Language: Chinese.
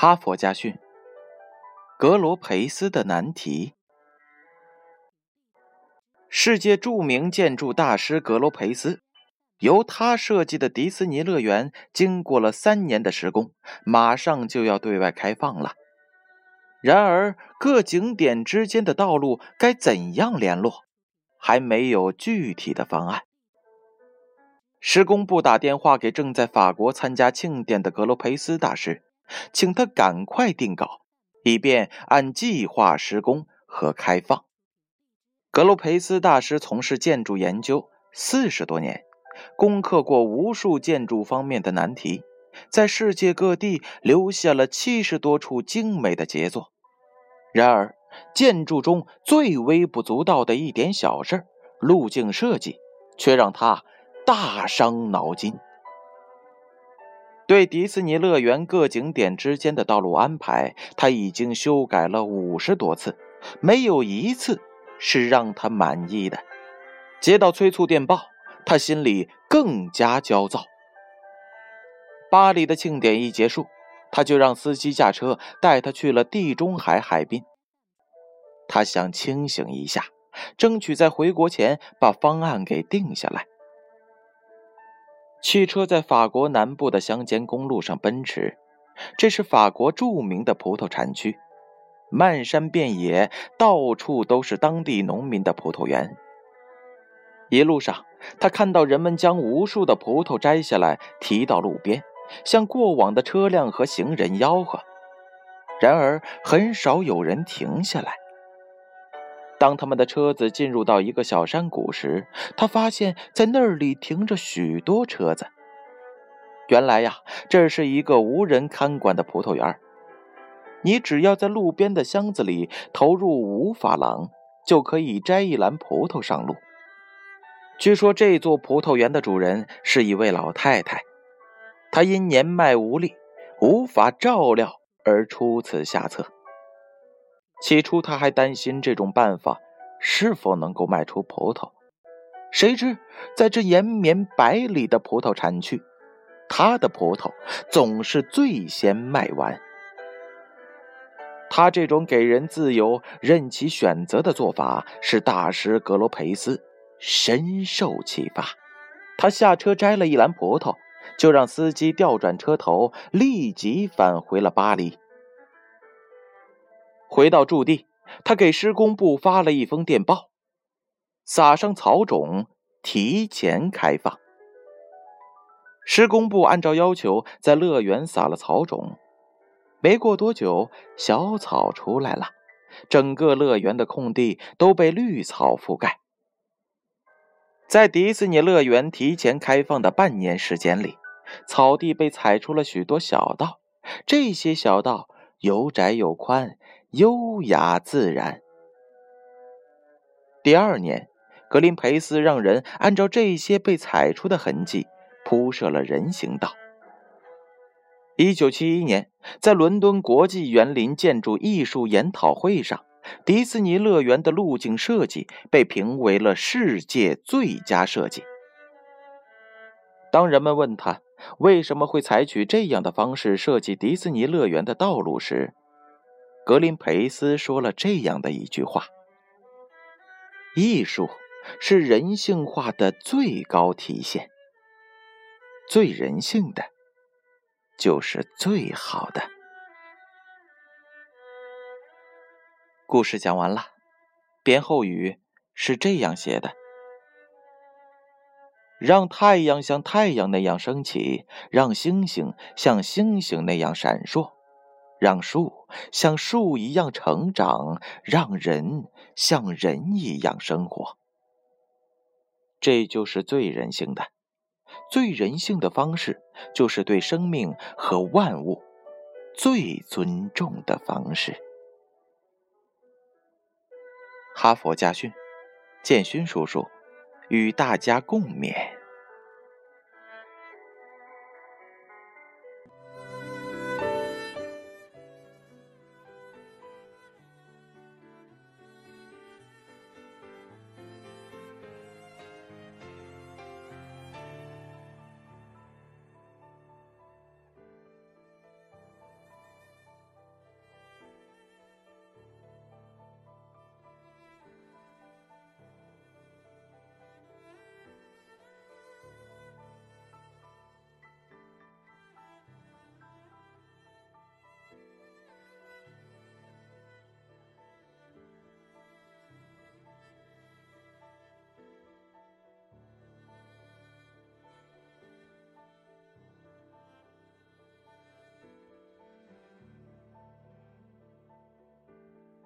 哈佛家训：格罗培斯的难题。世界著名建筑大师格罗培斯，由他设计的迪士尼乐园，经过了三年的施工，马上就要对外开放了。然而，各景点之间的道路该怎样联络，还没有具体的方案。施工部打电话给正在法国参加庆典的格罗培斯大师，请他赶快定稿，以便按计划施工和开放。格罗培斯大师从事建筑研究四十多年，攻克过无数建筑方面的难题，在世界各地留下了七十多处精美的杰作。然而，建筑中最微不足道的一点小事——路径设计，却让他。大伤脑筋。对迪士尼乐园各景点之间的道路安排，他已经修改了五十多次，没有一次是让他满意的。接到催促电报，他心里更加焦躁。巴黎的庆典一结束，他就让司机驾车带他去了地中海海滨。他想清醒一下，争取在回国前把方案给定下来。汽车在法国南部的乡间公路上奔驰，这是法国著名的葡萄产区，漫山遍野，到处都是当地农民的葡萄园。一路上，他看到人们将无数的葡萄摘下来，提到路边，向过往的车辆和行人吆喝，然而很少有人停下来。当他们的车子进入到一个小山谷时，他发现，在那里停着许多车子。原来呀，这是一个无人看管的葡萄园。你只要在路边的箱子里投入五法郎，就可以摘一篮葡萄上路。据说这座葡萄园的主人是一位老太太，她因年迈无力，无法照料而出此下策。起初，他还担心这种办法是否能够卖出葡萄。谁知，在这延绵百里的葡萄产区，他的葡萄总是最先卖完。他这种给人自由、任其选择的做法，使大师格罗培斯深受启发。他下车摘了一篮葡萄，就让司机调转车头，立即返回了巴黎。回到驻地，他给施工部发了一封电报，撒上草种，提前开放。施工部按照要求在乐园撒了草种，没过多久，小草出来了，整个乐园的空地都被绿草覆盖。在迪士尼乐园提前开放的半年时间里，草地被踩出了许多小道，这些小道有窄有宽。优雅自然。第二年，格林培斯让人按照这些被踩出的痕迹铺设了人行道。一九七一年，在伦敦国际园林建筑艺术研讨会上，迪士尼乐园的路径设计被评为了世界最佳设计。当人们问他为什么会采取这样的方式设计迪士尼乐园的道路时，格林培斯说了这样的一句话：“艺术是人性化的最高体现，最人性的就是最好的。”故事讲完了，编后语是这样写的：“让太阳像太阳那样升起，让星星像星星那样闪烁。”让树像树一样成长，让人像人一样生活，这就是最人性的。最人性的方式，就是对生命和万物最尊重的方式。哈佛家训，建勋叔叔与大家共勉。